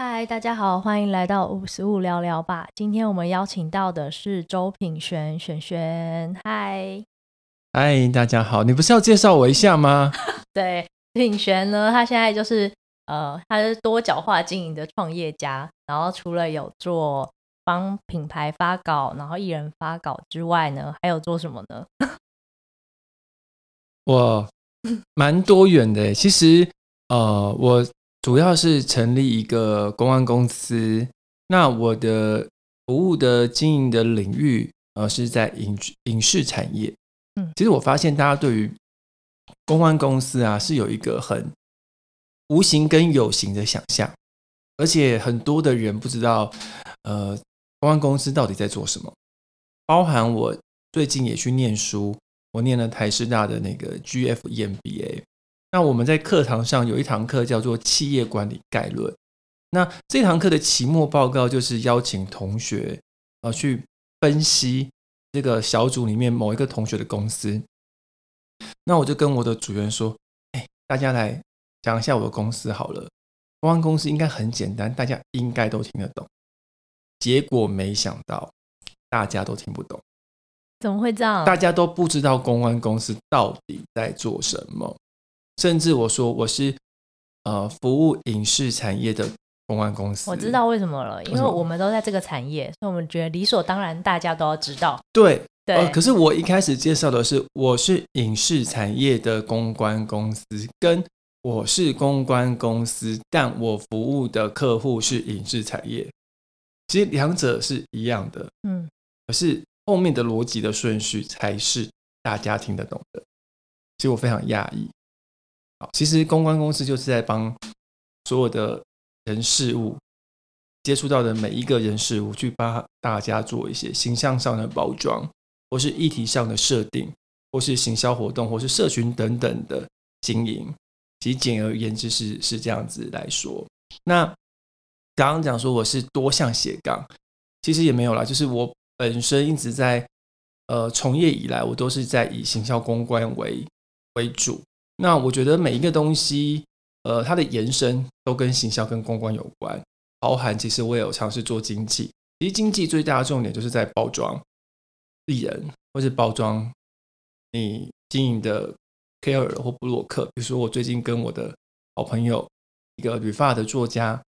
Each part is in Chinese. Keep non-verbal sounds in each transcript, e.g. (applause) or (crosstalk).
嗨，大家好，欢迎来到五十五聊聊吧。今天我们邀请到的是周品璇，璇璇。嗨，嗨，大家好，你不是要介绍我一下吗？(laughs) 对，品璇呢，他现在就是呃，他是多角化经营的创业家。然后除了有做帮品牌发稿，然后艺人发稿之外呢，还有做什么呢？(laughs) 我蛮多元的，其实呃，我主要是成立一个公关公司。那我的服务的经营的领域呃是在影影视产业。嗯，其实我发现大家对于公关公司啊是有一个很无形跟有形的想象，而且很多的人不知道呃公关公司到底在做什么。包含我最近也去念书。我念了台师大的那个 GF EMBA，那我们在课堂上有一堂课叫做企业管理概论。那这堂课的期末报告就是邀请同学啊去分析这个小组里面某一个同学的公司。那我就跟我的组员说：“哎，大家来讲一下我的公司好了。公安公司应该很简单，大家应该都听得懂。”结果没想到大家都听不懂。怎么会这样？大家都不知道公关公司到底在做什么，甚至我说我是呃服务影视产业的公关公司。我知道为什么了，因为我们都在这个产业，所以我们觉得理所当然，大家都要知道。对对、呃。可是我一开始介绍的是我是影视产业的公关公司，跟我是公关公司，但我服务的客户是影视产业，其实两者是一样的。嗯，可是。后面的逻辑的顺序才是大家听得懂的，其实我非常讶异。好，其实公关公司就是在帮所有的人事物接触到的每一个人事物，去帮大家做一些形象上的包装，或是议题上的设定，或是行销活动，或是社群等等的经营。其实简而言之是是这样子来说。那刚刚讲说我是多项斜杠，其实也没有啦，就是我。本身一直在呃从业以来，我都是在以行销公关为为主。那我觉得每一个东西，呃，它的延伸都跟行销跟公关有关。包含其实我也有尝试做经济，其实经济最大的重点就是在包装艺人，或是包装你经营的 KOL 或布洛克。比如说我最近跟我的好朋友一个旅发的作家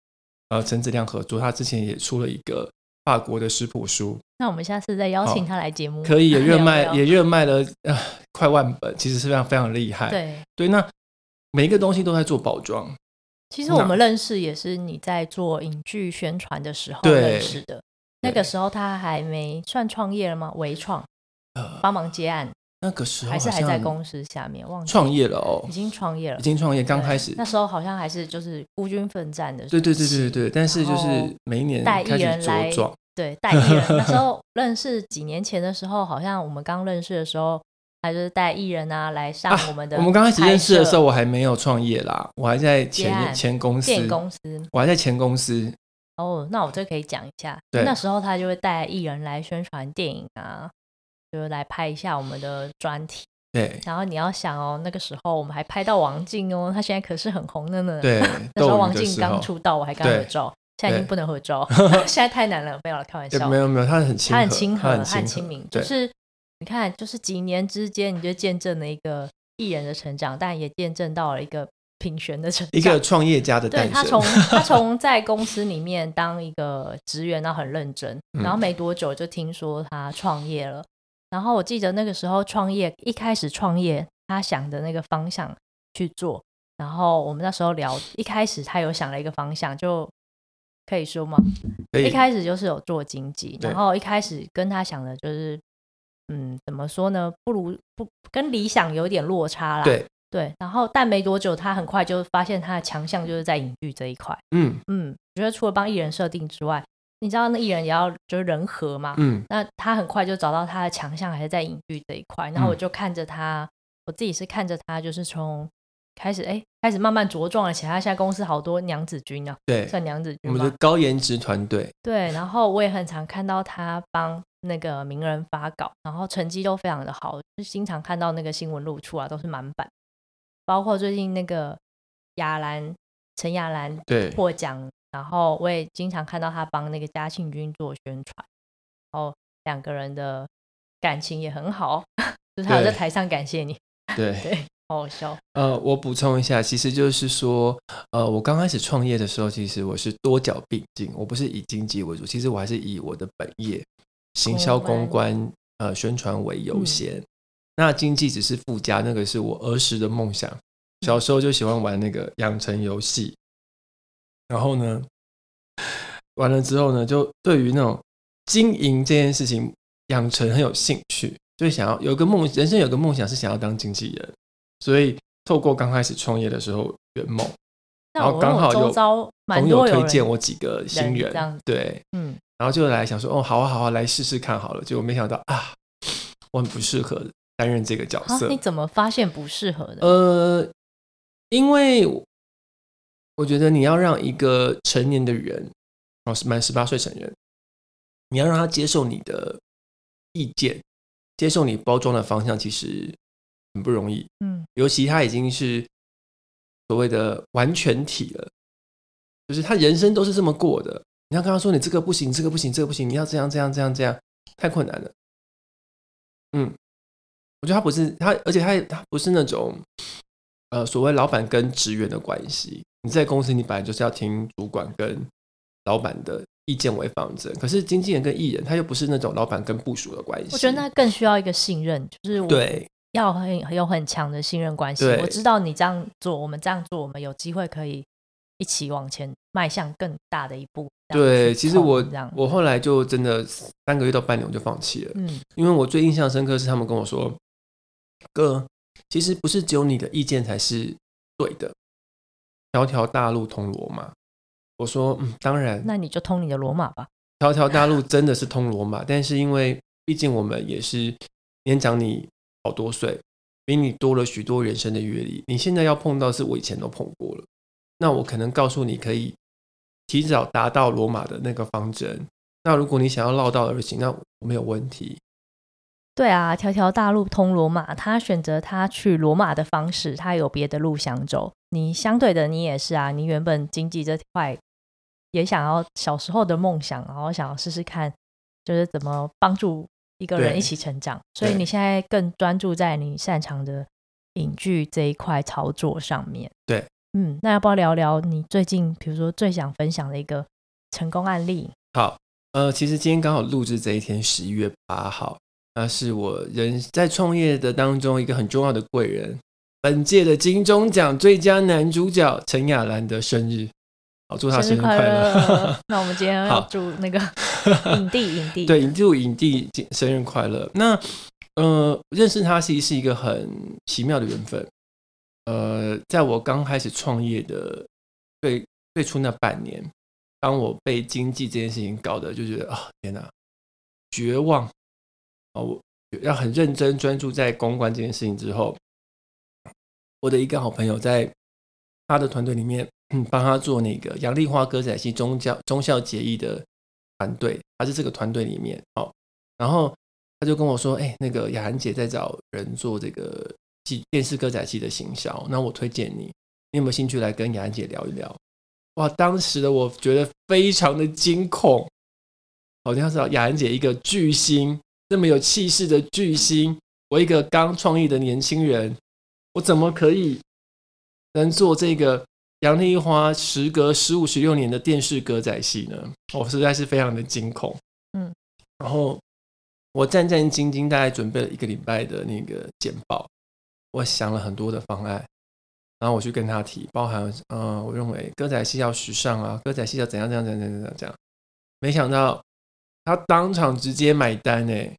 呃陈子亮合作，他之前也出了一个。法国的食谱书，那我们下次再邀请他来节目，可以也热卖，也热卖了呃快万本，其实是非常非常厉害。对对，那每一个东西都在做包装。其实我们认识也是你在做影剧宣传的时候认识的，那个时候他还没算创业了吗？微创，呃，帮忙接案。那个时候还是还在公司下面，忘记创业了哦，已经创业了，已经创业，刚开始那时候好像还是就是孤军奋战的时候，对对对对对，但是就是每一年带艺人来，对带艺人，那时 (laughs) 候认识几年前的时候，好像我们刚认识的时候，还就是带艺人啊来上我们的、啊。我们刚开始认识的时候，我还没有创业啦，我还在前前公司，公司，我还在前公司。哦，那我这可以讲一下，那时候他就会带艺人来宣传电影啊，就是来拍一下我们的专题。对，然后你要想哦，那个时候我们还拍到王静哦，她现在可是很红的呢。对，(laughs) 那时候王静刚出道，我还跟她合照，现在已经不能合照 (laughs) (laughs) 现在太难了，没有了，开玩笑。没有没有，她很亲，他很亲和，她很亲民，就是你看，就是几年之间，你就见证了一个艺人的成长，但也见证到了一个品璇的成长，一个创业家的诞生。对，他从他从在公司里面当一个职员，然后很认真，然后没多久就听说他创业了。然后我记得那个时候创业，一开始创业，他想的那个方向去做。然后我们那时候聊，一开始他有想了一个方向，就可以说吗？一开始就是有做经济，然后一开始跟他想的就是，嗯，怎么说呢？不如不跟理想有点落差啦。对对。然后但没多久，他很快就发现他的强项就是在影剧这一块。嗯嗯，我觉得除了帮艺人设定之外。你知道那艺人也要就是人和嘛，嗯，那他很快就找到他的强项还是在隐喻这一块，然后我就看着他，嗯、我自己是看着他，就是从开始哎开始慢慢茁壮了起来。他现在公司好多娘子军啊，对，算娘子军，我们的高颜值团队，对，然后我也很常看到他帮那个名人发稿，然后成绩都非常的好，就经常看到那个新闻露出啊，都是满版，包括最近那个亚兰陈亚兰对获奖然后我也经常看到他帮那个嘉庆君做宣传，然后两个人的感情也很好，就是他有在台上感谢你，(laughs) 对对，好好笑。呃，我补充一下，其实就是说，呃，我刚开始创业的时候，其实我是多角并进，我不是以经济为主，其实我还是以我的本业行销公关呃宣传为优先，嗯、那经济只是附加，那个是我儿时的梦想，小时候就喜欢玩那个养成游戏。然后呢，完了之后呢，就对于那种经营这件事情养成很有兴趣，所以想要有个梦，人生有个梦想是想要当经纪人，所以透过刚开始创业的时候圆梦，然后刚好有朋友推荐我几个新人，对，嗯，然后就来想说，哦，好啊，好啊，来试试看好了，结果没想到啊，我很不适合担任这个角色。啊，你怎么发现不适合的？呃，因为。我觉得你要让一个成年的人，哦，是满十八岁成人，你要让他接受你的意见，接受你包装的方向，其实很不容易。嗯，尤其他已经是所谓的完全体了，就是他人生都是这么过的。你要跟他说，你这个不行，这个不行，这个不行，你要这样这样这样这样，太困难了。嗯，我觉得他不是他，而且他他不是那种呃所谓老板跟职员的关系。你在公司，你本来就是要听主管跟老板的意见为方针。可是经纪人跟艺人，他又不是那种老板跟部署的关系。我觉得那更需要一个信任，就是我要很很有很强的信任关系。我知道你这样做，我们这样做，我们有机会可以一起往前迈向更大的一步。对，其实我我后来就真的三个月到半年我就放弃了。嗯，因为我最印象深刻是他们跟我说：“哥，其实不是只有你的意见才是对的。”条条大路通罗马，我说嗯，当然，那你就通你的罗马吧。条条大路真的是通罗马，但是因为毕竟我们也是年长你好多岁，比你多了许多人生的阅历。你现在要碰到是我以前都碰过了，那我可能告诉你可以提早达到罗马的那个方针。那如果你想要绕道而行，那没有问题。对啊，条条大路通罗马，他选择他去罗马的方式，他有别的路想走。你相对的，你也是啊，你原本经济这块也想要小时候的梦想，然后想要试试看，就是怎么帮助一个人一起成长。所以你现在更专注在你擅长的影剧这一块操作上面。对，嗯，那要不要聊聊你最近，比如说最想分享的一个成功案例？好，呃，其实今天刚好录制这一天，十一月八号。那是我人在创业的当中一个很重要的贵人，本届的金钟奖最佳男主角陈雅兰的生日，好，祝他生日快乐！快 (laughs) 那我们今天要祝那个 (laughs) 影帝影帝，对，祝影帝生日快乐。那呃，认识他其实是一个很奇妙的缘分。呃，在我刚开始创业的最最初那半年，当我被经济这件事情搞得就觉得啊、哦，天哪，绝望。我要很认真专注在公关这件事情之后，我的一个好朋友在他的团队里面，帮他做那个杨丽花歌仔戏忠孝忠孝节义的团队，他是这个团队里面哦。然后他就跟我说：“哎，那个雅涵姐在找人做这个戏电视歌仔戏的行销，那我推荐你，你有没有兴趣来跟雅涵姐聊一聊？”哇，当时的我觉得非常的惊恐，好像是雅涵姐一个巨星。这么有气势的巨星，我一个刚创业的年轻人，我怎么可以能做这个杨丽花时隔十五十六年的电视歌仔戏呢？我实在是非常的惊恐。嗯，然后我战战兢兢，大概准备了一个礼拜的那个简报，我想了很多的方案，然后我去跟他提，包含嗯、呃，我认为歌仔戏要时尚啊，歌仔戏要怎样怎样怎样怎样，怎样，没想到。他当场直接买单诶，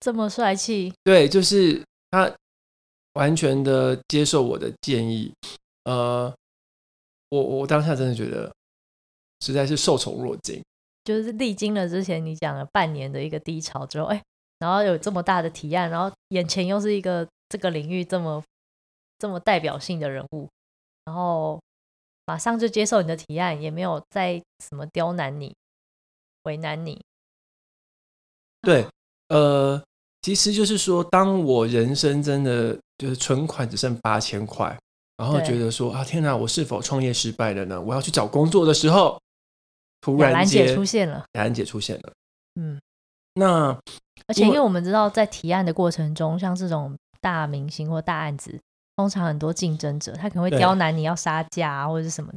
这么帅气？对，就是他完全的接受我的建议。呃，我我当下真的觉得实在是受宠若惊。就是历经了之前你讲了半年的一个低潮之后，哎，然后有这么大的提案，然后眼前又是一个这个领域这么这么代表性的人物，然后马上就接受你的提案，也没有再什么刁难你、为难你。对，呃，其实就是说，当我人生真的就是存款只剩八千块，然后觉得说啊，天哪，我是否创业失败了呢？我要去找工作的时候，突然兰姐出现了，雅兰姐出现了。嗯，那而且因为我们知道，在提案的过程中，像这种大明星或大案子，通常很多竞争者，他可能会刁难你要杀价啊，或者是什么。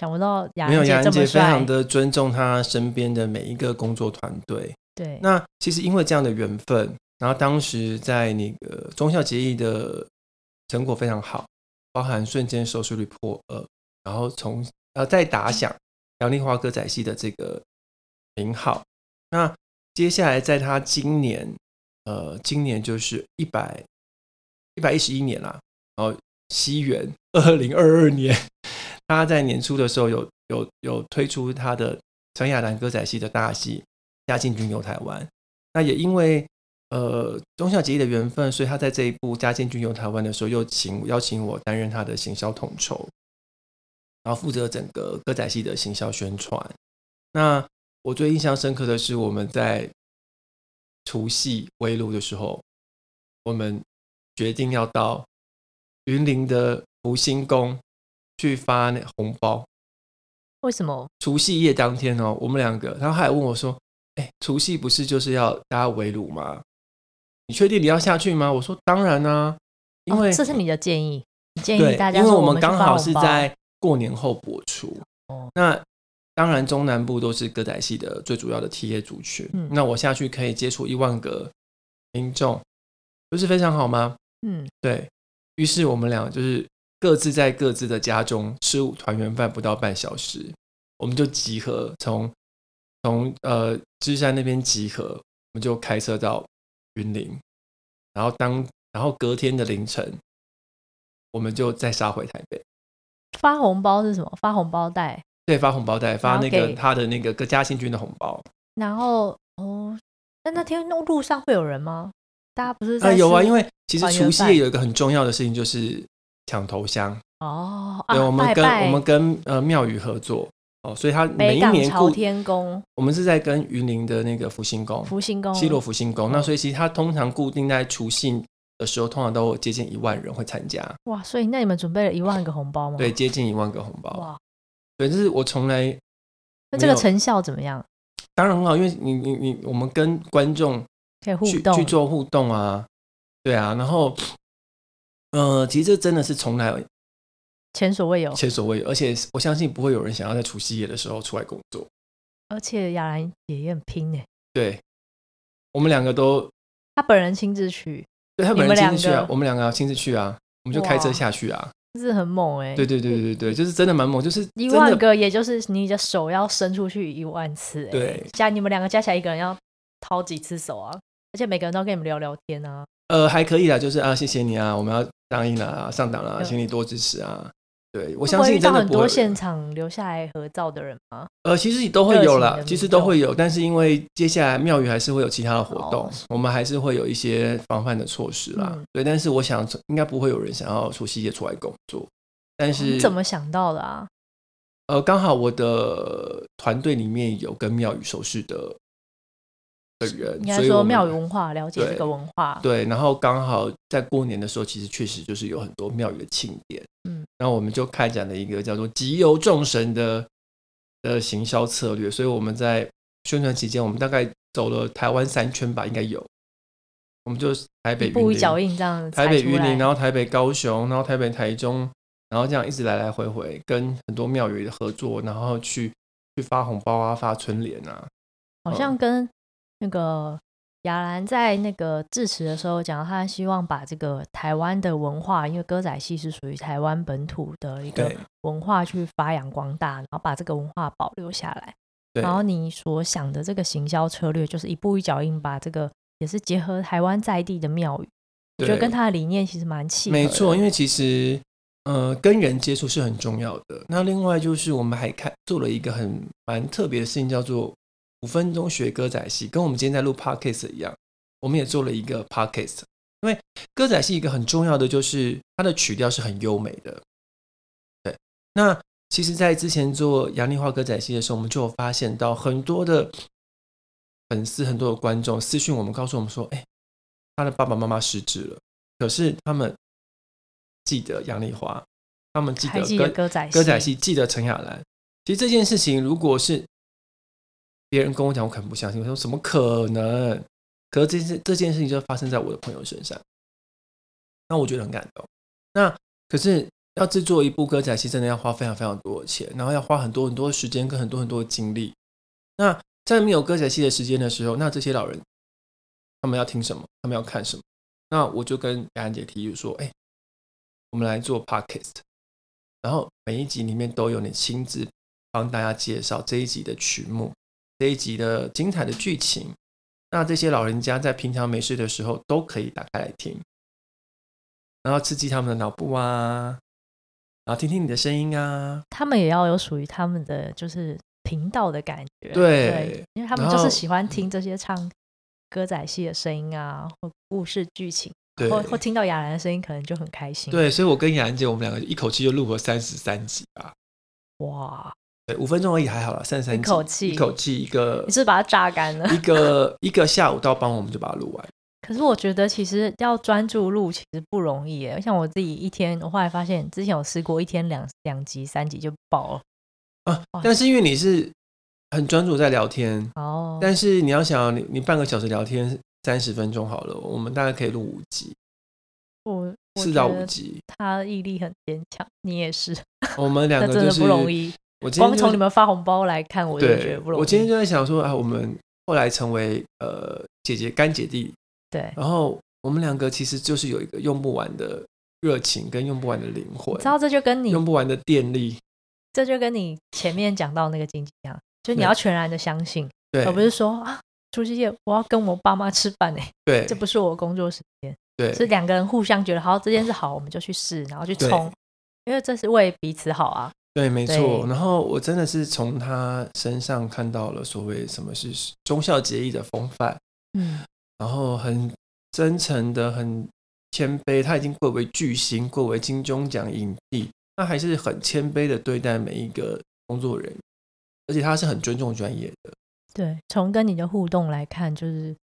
想不到雅兰姐这么帅，雅兰姐非常的尊重他身边的每一个工作团队。对，那其实因为这样的缘分，然后当时在那个忠孝节义的成果非常好，包含瞬间收视率破二，然后从呃再打响杨丽花歌仔戏的这个名号。那接下来在他今年，呃，今年就是一百一百一十一年啦，然后西元二零二二年。他在年初的时候有有有推出他的陈雅兰歌仔戏的大戏《嘉靖君游台湾》，那也因为呃忠孝节义的缘分，所以他在这一部《嘉靖君游台湾》的时候，又请邀请我担任他的行销统筹，然后负责整个歌仔戏的行销宣传。那我最印象深刻的是我们在除夕围炉的时候，我们决定要到云林的福星宫。去发那红包，为什么？除夕夜当天哦，我们两个，然后他还问我说：“哎，除夕不是就是要大家围炉吗？你确定你要下去吗？”我说：“当然啊，因为、哦、这是你的建议，建议大家，因为我们刚好是在过年后播出。哦，那当然中南部都是歌仔戏的最主要的 TA 族群，嗯，那我下去可以接触一万个民众，不是非常好吗？嗯，对，于是我们俩就是。各自在各自的家中吃团圆饭，不到半小时，我们就集合，从从呃芝山那边集合，我们就开车到云林，然后当然后隔天的凌晨，我们就再杀回台北。发红包是什么？发红包袋？对，发红包袋，发那个他的那个嘉庆君的红包。然后哦，那那天路上会有人吗？大家不是啊、呃、有啊，因为其实除夕夜有一个很重要的事情就是。抢头香哦，对，我们跟我们跟呃庙宇合作哦，所以他每一年朝天宫，我们是在跟云林的那个福星宫，福星宫西罗福星宫，哦、那所以其实他通常固定在除夕的时候，通常都接近一万人会参加。哇，所以那你们准备了一万个红包吗？对，接近一万个红包。哇，对，这是我从来那这个成效怎么样？当然很好，因为你你你，我们跟观众可以互动去做互动啊，对啊，然后呃，其实这真的是从来。前所未有，前所未有，而且我相信不会有人想要在除夕夜的时候出来工作。而且雅兰姐也很拼呢。对，我们两个都，他本人亲自去，对他本人亲自去啊，我们两个要亲自去啊，我们就开车下去啊，就是很猛哎。对对对对对，就是真的蛮猛，就是一万个，也就是你的手要伸出去一万次哎。对，加你们两个加起来，一个人要掏几次手啊？而且每个人都跟你们聊聊天啊。呃，还可以啦，就是啊，谢谢你啊，我们要答应了啊，上档了，请你多支持啊。对，我相信真的很多现场留下来合照的人吗？呃，其实都会有啦，其实都会有，但是因为接下来庙宇还是会有其他的活动，我们还是会有一些防范的措施啦。嗯、对，但是我想应该不会有人想要除夕夜出来工作。但是你怎么想到的啊？呃，刚好我的团队里面有跟庙宇熟识的。的人，应该说庙宇文化，了解这个文化。对，然后刚好在过年的时候，其实确实就是有很多庙宇的庆典。嗯，然后我们就开展了一个叫做“集邮众神”的的行销策略。所以我们在宣传期间，我们大概走了台湾三圈吧，应该有。我们就台北云林，步一脚印这样，台北云林，然后台北高雄，然后台北台中，然后这样一直来来回回，跟很多庙宇的合作，然后去去发红包啊，发春联啊，好像跟。那个雅兰在那个致辞的时候讲，他希望把这个台湾的文化，因为歌仔戏是属于台湾本土的一个文化，去发扬光大，然后把这个文化保留下来。然后你所想的这个行销策略，就是一步一脚印，把这个也是结合台湾在地的庙宇，我觉得跟他的理念其实蛮契合的。没错，因为其实呃，跟人接触是很重要的。那另外就是我们还看做了一个很蛮特别的事情，叫做。五分钟学歌仔戏，跟我们今天在录 podcast 一样，我们也做了一个 podcast。因为歌仔戏一个很重要的就是它的曲调是很优美的。对，那其实，在之前做杨丽花歌仔戏的时候，我们就有发现到很多的粉丝、很多的观众私讯我们，告诉我们说：“哎，他的爸爸妈妈失智了，可是他们记得杨丽花，他们记得歌歌仔歌仔戏，记得陈雅兰。其实这件事情，如果是别人跟我讲，我可能不相信。我说怎么可能？可是这件这件事情就发生在我的朋友身上，那我觉得很感动。那可是要制作一部歌仔戏，真的要花非常非常多的钱，然后要花很多很多的时间跟很多很多的精力。那在没有歌仔戏的时间的时候，那这些老人他们要听什么？他们要看什么？那我就跟雅安姐提议说：“哎，我们来做 podcast，然后每一集里面都有你亲自帮大家介绍这一集的曲目，这一集的精彩的剧情。那这些老人家在平常没事的时候都可以打开来听，然后刺激他们的脑部啊，然后听听你的声音啊。他们也要有属于他们的就是频道的感觉，对，对，因为他们就是喜欢听这些唱。”歌仔戏的声音啊，或故事剧情，对或或听到雅兰的声音，可能就很开心。对，所以我跟雅兰姐，我们两个一口气就录了三十三集啊！哇，对，五分钟而已，还好了，三十三，一口气，一口气一个，你是，是把它榨干了？(laughs) 一个一个下午到傍晚，我们就把它录完。可是我觉得，其实要专注录，其实不容易耶。像我自己一天，我后来发现，之前有试过一天两两集、三集就爆了啊。但是因为你是。很专注在聊天哦，但是你要想，你你半个小时聊天三十分钟好了，我们大概可以录五集，我四到五集。他毅力很坚强，你也是。我们两 (laughs) 个就是、真的不容易。我今天、光从你们发红包来看，我就觉得不容易。我今天就在想说啊，我们后来成为呃姐姐干姐弟，对，然后我们两个其实就是有一个用不完的热情跟用不完的灵魂，知道这就跟你用不完的电力，这就跟你前面讲到那个经济一样。就你要全然的相信，对，而不是说啊，除夕夜我要跟我爸妈吃饭呢。对，这不是我工作时间，对，是两个人互相觉得好，这件事好，我们就去试，然后去冲，因为这是为彼此好啊。对，没错。然后我真的是从他身上看到了所谓什么是忠孝节义的风范，嗯，然后很真诚的、很谦卑，他已经贵为巨星，贵为金钟奖影帝，他还是很谦卑的对待每一个工作人员。而且他是很尊重专业的。对，从跟你的互动来看，就是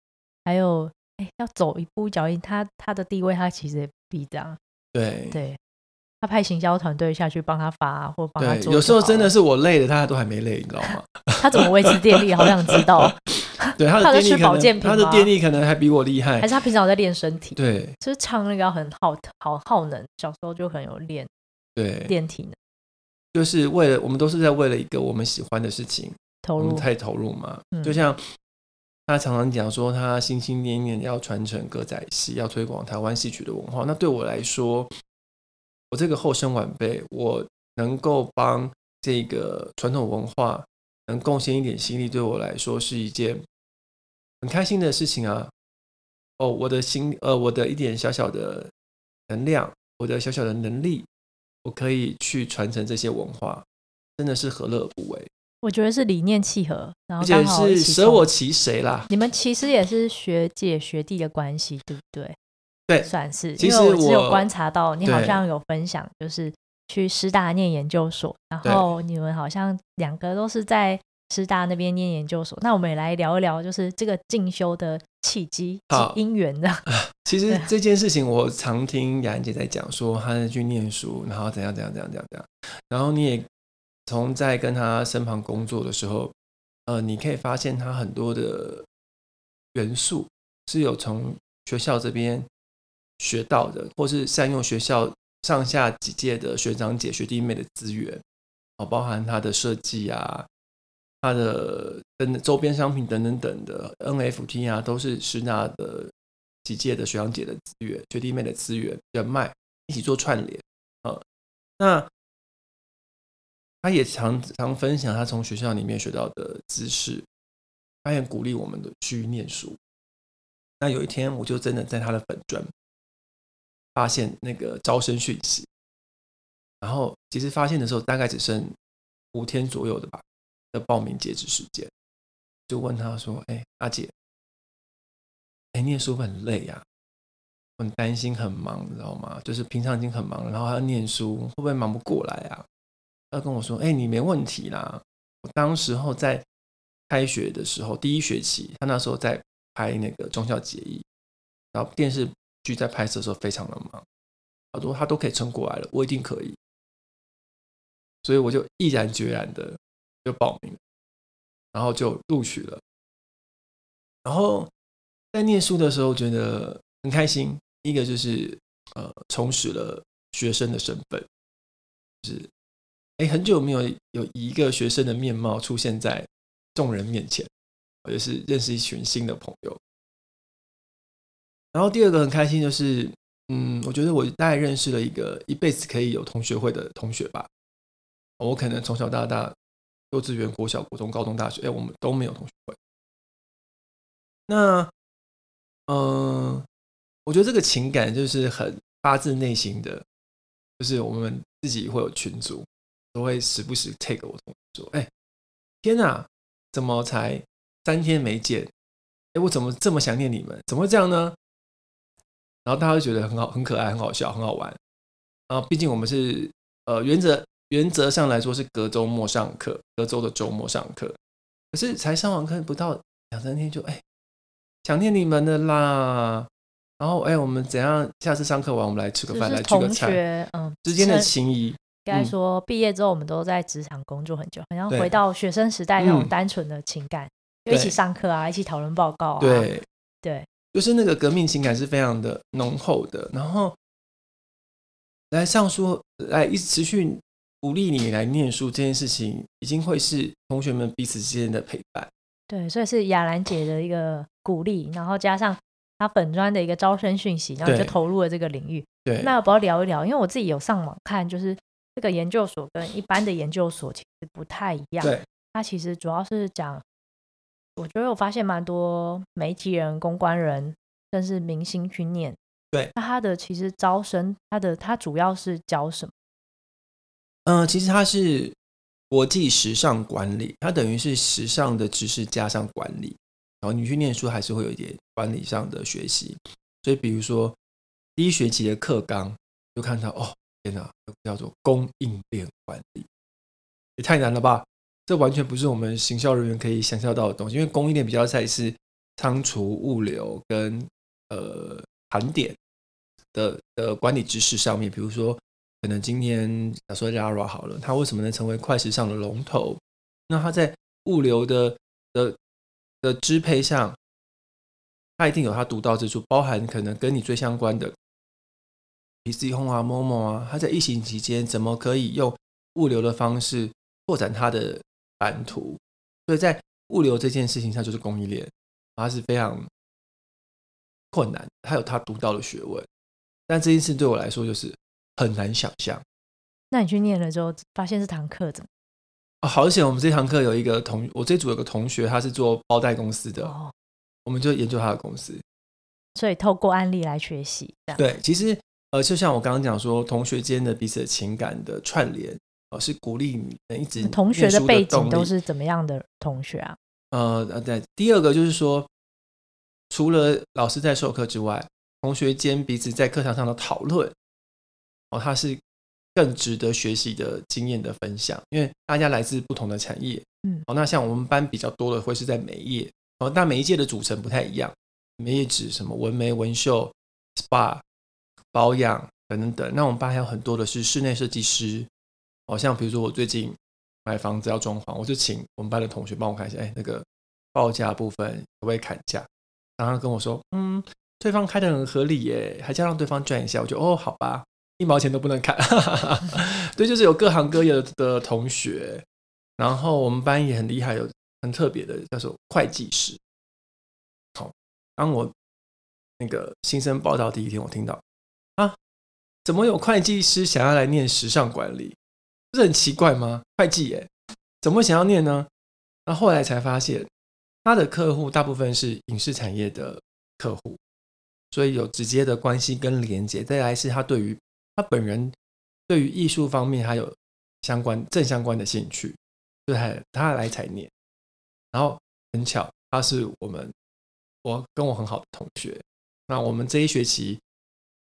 还有，哎，要走一步脚印，他他的地位，他其实也不必这样。对对，他派行销团队下去帮他发，或帮他做。有时候真的是我累了，他都还没累，你知道吗？(laughs) 他怎么维持电力？好想知道。(laughs) 对，他的电力可能，他吃保健品，他的电力可能还比我厉害，还是他平常在练身体？对，就是唱那个很耗好耗能，小时候就很有练，对，练体能。就是为了我们都是在为了一个我们喜欢的事情投入，太投入嘛。嗯、就像他常常讲说，他心心念念要传承歌仔戏，要推广台湾戏曲的文化。那对我来说，我这个后生晚辈，我能够帮这个传统文化能贡献一点心力，对我来说是一件很开心的事情啊。哦，我的心，呃，我的一点小小的能量，我的小小的能力。我可以去传承这些文化，真的是何乐而不为？我觉得是理念契合，然后而且是舍我其谁啦。你们其实也是学姐学弟的关系，对不对？对，算是。其实我只有观察到，你好像有分享，就是去师大念研究所，然后你们好像两个都是在师大那边念研究所。那我们也来聊一聊，就是这个进修的契机、因缘的。(laughs) 其实这件事情，我常听雅安姐在讲，说她在去念书，然后怎样怎样怎样怎样怎样。然后你也从在跟她身旁工作的时候，呃，你可以发现她很多的元素是有从学校这边学到的，或是善用学校上下几届的学长姐、学弟妹的资源，哦，包含他的设计啊，他的等等周边商品等等等的 NFT 啊，都是师大的。几届的学长姐的资源、学弟妹的资源、人脉一起做串联，呃，那他也常常分享他从学校里面学到的知识，他也鼓励我们的去念书。那有一天，我就真的在他的粉专发现那个招生讯息，然后其实发现的时候大概只剩五天左右的吧的报名截止时间，就问他说：“哎，阿姐。”哎，念书很累呀，很担心，很忙，你知道吗？就是平常已经很忙，然后还要念书，会不会忙不过来啊？他跟我说：“哎，你没问题啦。”我当时候在开学的时候，第一学期，他那时候在拍那个忠孝节义，然后电视剧在拍摄的时候非常的忙，好多他都可以撑过来了，我一定可以。所以我就毅然决然的就报名，然后就录取了。然后在念书的时候觉得很开心，一个就是呃重拾了学生的身份，就是哎很久没有有一个学生的面貌出现在众人面前，或者是认识一群新的朋友。然后第二个很开心就是，嗯，我觉得我大概认识了一个一辈子可以有同学会的同学吧。我可能从小到大，幼稚园、国小、国中、高中、大学，哎，我们都没有同学会。那，嗯、我觉得这个情感就是很发自内心的，就是我们自己会有群组，都会时不时 take 我同学说：“哎，天哪，怎么才三天没见？哎，我怎么这么想念你们？怎么会这样呢？”然后大家会觉得很好、很可爱、很好笑、很好玩。然后毕竟我们是呃，原则原则上来说是隔周末上课，隔周的周末上课，可是才上完课不到两三天就哎。想念你们的啦，然后哎，我们怎样？下次上课完，我们来吃个饭，来聚个餐。嗯，之间的情谊，应该说毕业之后，我们都在职场工作很久，好像回到学生时代那种单纯的情感，就一起上课啊，一起讨论报告啊。对对，就是那个革命情感是非常的浓厚的。然后来上书，来一直持续鼓励你来念书这件事情，已经会是同学们彼此之间的陪伴。对，所以是雅兰姐的一个鼓励，然后加上她本专的一个招生讯息，然后你就投入了这个领域。对，那要不要聊一聊？因为我自己有上网看，就是这个研究所跟一般的研究所其实不太一样。对，它其实主要是讲，我觉得我发现蛮多媒体人、公关人，甚至明星去念。对，那他的其实招生，他的他主要是教什么？嗯、呃，其实他是。国际时尚管理，它等于是时尚的知识加上管理，然后你去念书还是会有一点管理上的学习。所以，比如说第一学期的课纲就看到，哦，天哪，叫做供应链管理，也太难了吧？这完全不是我们行销人员可以想象到的东西。因为供应链比较在是仓储、物流跟呃盘点的的管理知识上面，比如说。可能今天假说 Zara 好了，它为什么能成为快时尚的龙头？那它在物流的的的支配上，它一定有它独到之处，包含可能跟你最相关的 PC Home 啊、Momo 啊，它在疫情期间怎么可以用物流的方式拓展它的版图？所以在物流这件事情上，就是供应链，它是非常困难，它有它独到的学问。但这件事对我来说，就是。很难想象。那你去念了之后，发现这堂课怎么？哦，好险！我们这堂课有一个同，我这组有个同学，他是做包袋公司的，哦、我们就研究他的公司。所以透过案例来学习。对，其实呃，就像我刚刚讲说，同学间的彼此的情感的串联，哦、呃，是鼓励你们一直同学的背景都是怎么样的同学啊？呃呃，对，第二个就是说，除了老师在授课之外，同学间彼此在课堂上的讨论。哦，它是更值得学习的经验的分享，因为大家来自不同的产业，嗯，哦，那像我们班比较多的会是在美业，哦，但每一届的组成不太一样，美业指什么纹眉、纹绣、SPA、保养等等等。那我们班还有很多的是室内设计师，哦，像比如说我最近买房子要装潢，我就请我们班的同学帮我看一下，哎，那个报价部分可不可以砍价？然后跟我说，嗯，对方开得很合理耶，还叫让对方赚一下，我就哦，好吧。一毛钱都不能砍，(laughs) 对，就是有各行各业的同学，然后我们班也很厉害，有很特别的叫做会计师。好，当我那个新生报到第一天，我听到啊，怎么有会计师想要来念时尚管理？不是很奇怪吗？会计耶，怎么会想要念呢？那后来才发现，他的客户大部分是影视产业的客户，所以有直接的关系跟连接。再来是他对于他本人对于艺术方面还有相关正相关的兴趣，就他他来才念，然后很巧，他是我们我跟我很好的同学。那我们这一学期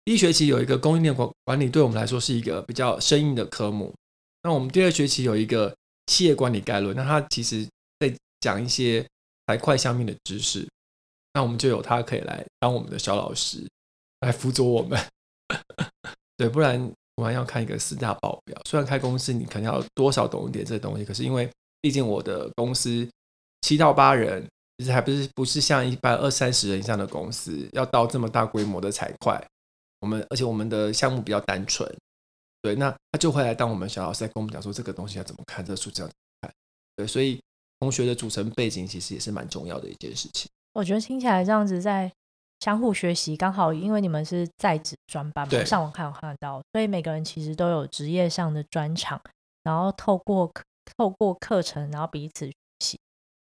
第一学期有一个供应链管管理，对我们来说是一个比较生硬的科目。那我们第二学期有一个企业管理概论，那他其实在讲一些财会上面的知识。那我们就有他可以来当我们的小老师，来辅佐我们。(laughs) 对，不然突然要看一个四大报表。虽然开公司你可能要多少懂一点这东西，可是因为毕竟我的公司七到八人，其实还不是不是像一般二三十人以上的公司要到这么大规模的财会。我们而且我们的项目比较单纯，对，那他就会来当我们小老师，来跟我们讲说这个东西要怎么看，这个数字要怎么看，对，所以同学的组成背景其实也是蛮重要的一件事情。我觉得听起来这样子在相互学习，刚好因为你们是在职专班嘛，上网看有看得到，所以每个人其实都有职业上的专长，然后透过透过课程，然后彼此学习。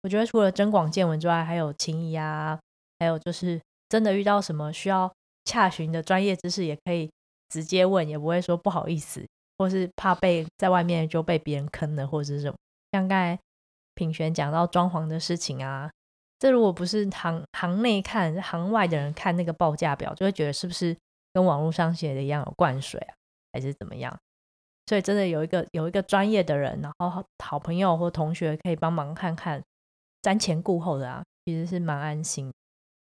我觉得除了增广见闻之外，还有情谊啊，还有就是真的遇到什么需要。洽询的专业知识也可以直接问，也不会说不好意思，或是怕被在外面就被别人坑了，或者是什么。像刚才品璇讲到装潢的事情啊，这如果不是行行内看，行外的人看那个报价表，就会觉得是不是跟网络上写的一样有灌水啊，还是怎么样？所以真的有一个有一个专业的人，然后好朋友或同学可以帮忙看看，瞻前顾后的啊，其实是蛮安心。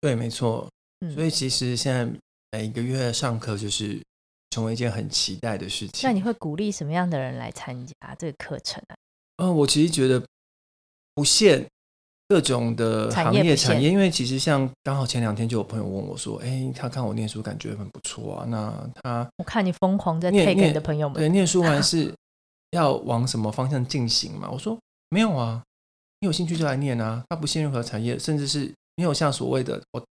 对，没错。嗯，所以其实现在。每一个月上课就是成为一件很期待的事情。那你会鼓励什么样的人来参加这个课程啊？呃，我其实觉得不限各种的行业产业，因为其实像刚好前两天就有朋友问我说：“哎，他看我念书感觉很不错啊。”那他我看你疯狂在 take 你的朋友们，对，念书完 (laughs) 是要往什么方向进行嘛？我说没有啊，你有兴趣就来念啊，他不限任何产业，甚至是没有像所谓的我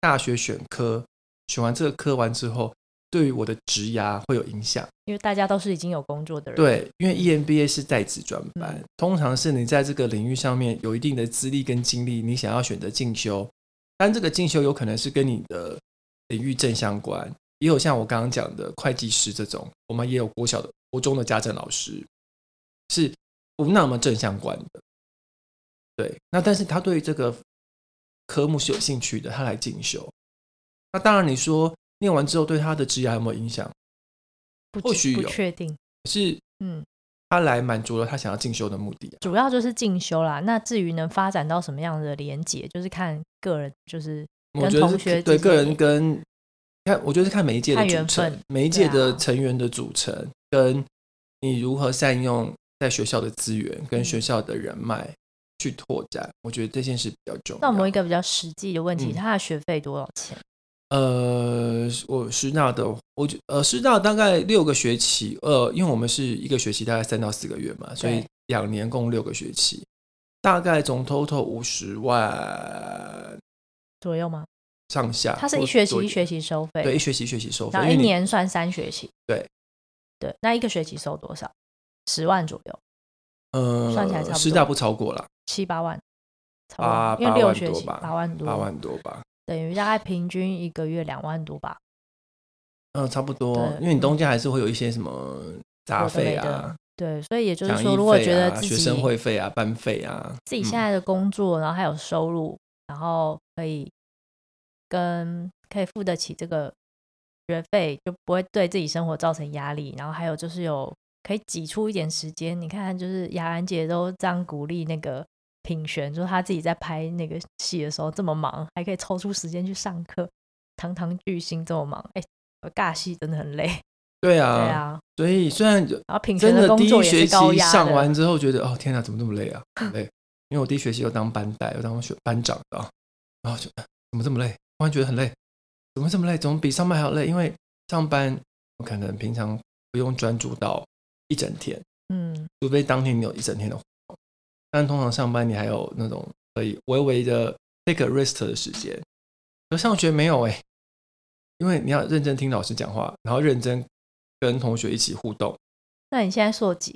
大学选科。选完这个科完之后，对于我的职涯会有影响，因为大家都是已经有工作的人。对，因为 EMBA 是在职专班，嗯、通常是你在这个领域上面有一定的资历跟经历，你想要选择进修，但这个进修有可能是跟你的领域正相关，也有像我刚刚讲的会计师这种，我们也有国小的、国中的家政老师，是不那么正相关的。对，那但是他对于这个科目是有兴趣的，他来进修。那当然，你说念完之后对他的职业有没有影响？或许有，不确定。是，嗯，他来满足了他想要进修的目的啊。主要就是进修啦。那至于能发展到什么样的连结，就是看个人，就是跟同学对个人跟看，我觉得是看每一届的组成，每一届的成员的组成，啊、跟你如何善用在学校的资源跟学校的人脉去拓展。我觉得这件事比较重要。那我们一个比较实际的问题，嗯、他的学费多少钱？呃，我师大的，我觉呃师大大概六个学期，呃，因为我们是一个学期大概三到四个月嘛，所以两年共六个学期，大概总 total 五十万左右吗？上下，它是一学期一学期收费，对，一学期一学期收费，然后一年算三学期，对。对，那一个学期收多少？十万左右，呃，算起来差不多，师大不超过了七八万，八因为六学期八万多，八万多吧。等于大概平均一个月两万多吧，嗯，差不多，因为你中间还是会有一些什么杂费啊，对，所以也就是说，如果觉得自己学生会费啊、班费啊，自己现在的工作，然后还有收入，然后可以跟可以付得起这个学费，就不会对自己生活造成压力，然后还有就是有可以挤出一点时间，你看，就是雅兰姐都这样鼓励那个。品璇就是他自己在拍那个戏的时候这么忙，还可以抽出时间去上课，堂堂巨星这么忙，哎，尬戏真的很累。(laughs) 对啊，对啊，所以虽然然后品璇的工作也是高压，上完之后觉得哦天哪，怎么那么累啊？很累，因为我第一学期又当班带，又当学班长的，然后就怎么这么累？突然觉得很累，怎么这么累？怎么比上班还要累？因为上班我可能平常不用专注到一整天，嗯，除非当天你有一整天的。但通常上班你还有那种可以微微的 take a rest 的时间，而上学没有哎、欸，因为你要认真听老师讲话，然后认真跟同学一起互动。那你现在硕几？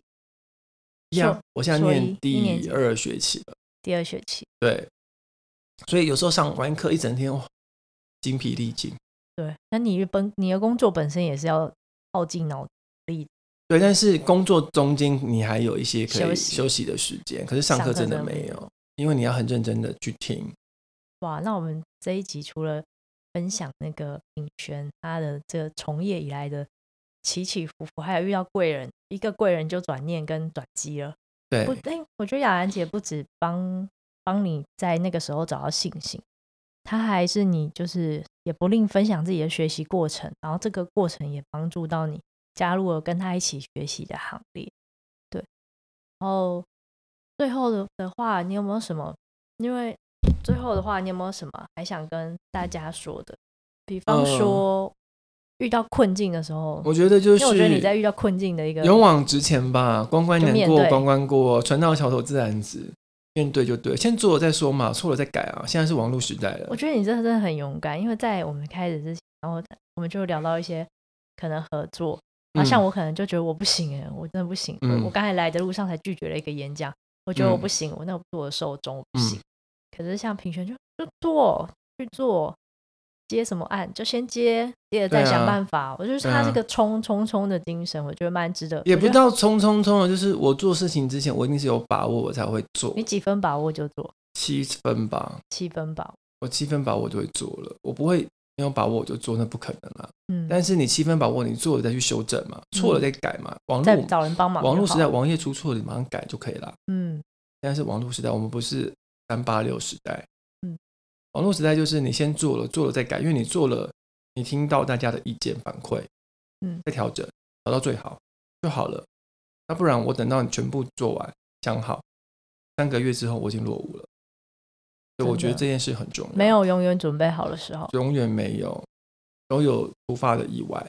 一样，我现在念第二学期了。第二学期。对，所以有时候上完课一整天，哇，精疲力尽。对，那你本你的工作本身也是要耗尽脑力。对，但是工作中间你还有一些可以休息的时间，可是上课真的没有，因为你要很认真的去听。哇，那我们这一集除了分享那个品璇他的这个从业以来的起起伏伏，还有遇到贵人，一个贵人就转念跟转机了。对，不，哎，我觉得雅兰姐不止帮帮你在那个时候找到信心，她还是你就是也不吝分享自己的学习过程，然后这个过程也帮助到你。加入了跟他一起学习的行列。对，然后最后的的话，你有没有什么？因为最后的话，你有没有什么还想跟大家说的？比方说。呃遇到困境的时候，我觉得就是，我觉得你在遇到困境的一个勇往直前吧，关关难过关关过，船到桥头自然直，面对就对，先做了再说嘛，错了再改啊。现在是网络时代了，我觉得你真的真的很勇敢，因为在我们开始之前，然后我们就聊到一些可能合作，啊，像我可能就觉得我不行哎，我真的不行，嗯、我刚才来的路上才拒绝了一个演讲，我觉得我不行，嗯、我那不是我的受众，我不行。嗯、可是像平权就就做去做。接什么案就先接，接着再想办法。啊、我就是他这个冲冲冲的精神，我觉得蛮值得。也不知道冲冲冲的，就是我做事情之前，我一定是有把握，我才会做。你几分把握就做？七分吧。七分吧。我七分把握就会做了，我不会没有把握我就做，那不可能啊。嗯。但是你七分把握，你做了再去修正嘛，错了再改嘛。网络再找人帮忙。网络时代，网页出错了，你马上改就可以了。嗯。现在是网络时代，我们不是三八六时代。嗯。网络时代就是你先做了，做了再改，因为你做了。你听到大家的意见反馈，嗯，再调整，调到最好就好了。那不然我等到你全部做完，讲好，三个月之后我已经落伍了。所以我觉得这件事很重要。没有永远准备好的时候，永远没有，都有突发的意外、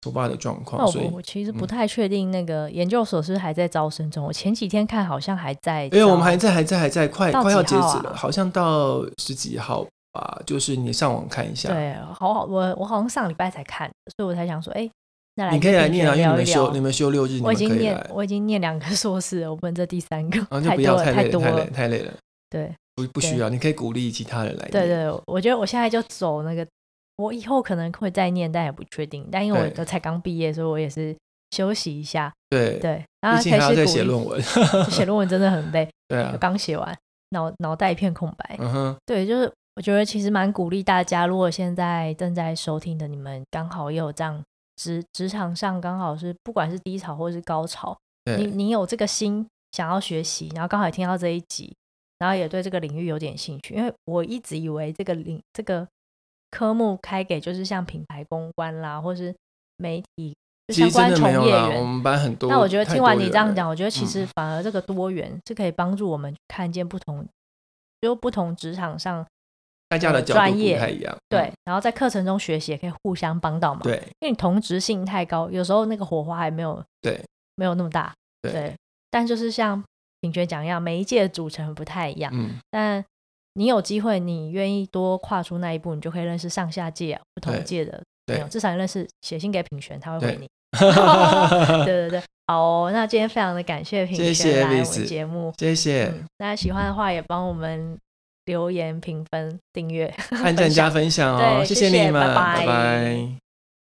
突发的状况。所以我其实不太确定那个研究所是不是还在招生中。我前几天看好像还在，因为我们还在，还在，还在，快快要截止了，好像到十几号。吧，就是你上网看一下。对，好好，我我好像上礼拜才看，所以我才想说，哎，那来你可以来念啊，因为你们休你们休六日，我已经念我已经念两个硕士了，我问这第三个，啊，就不要太累太累太累了。对，不不需要，你可以鼓励其他人来。对对，我觉得我现在就走那个，我以后可能会再念，但也不确定。但因为我才刚毕业，所以我也是休息一下。对对，然后开始在写论文，写论文真的很累。(laughs) 对啊，刚写完，脑脑袋一片空白。嗯哼，对，就是。我觉得其实蛮鼓励大家，如果现在正在收听的你们，刚好也有这样职职场上刚好是不管是低潮或是高潮，你你有这个心想要学习，然后刚好也听到这一集，然后也对这个领域有点兴趣，因为我一直以为这个领这个科目开给就是像品牌公关啦，或是媒体相关从业员，我们班很多。那我觉得听完你这样讲，我觉得其实反而这个多元是可以帮助我们看见不同，就不同职场上。大家的专业不太一样，对，然后在课程中学习也可以互相帮到忙，对，因为你同质性太高，有时候那个火花还没有，对，没有那么大，对。但就是像品珏讲一样，每一届的组成不太一样，嗯，但你有机会，你愿意多跨出那一步，你就可以认识上下届不同届的朋友，至少你认识，写信给品珏，他会回你，(laughs) 对对对，好，那今天非常的感谢品珏来我们节目，谢谢，大家喜欢的话也帮我们。留言、评分、订阅、按赞加分享哦！谢谢你们，拜拜。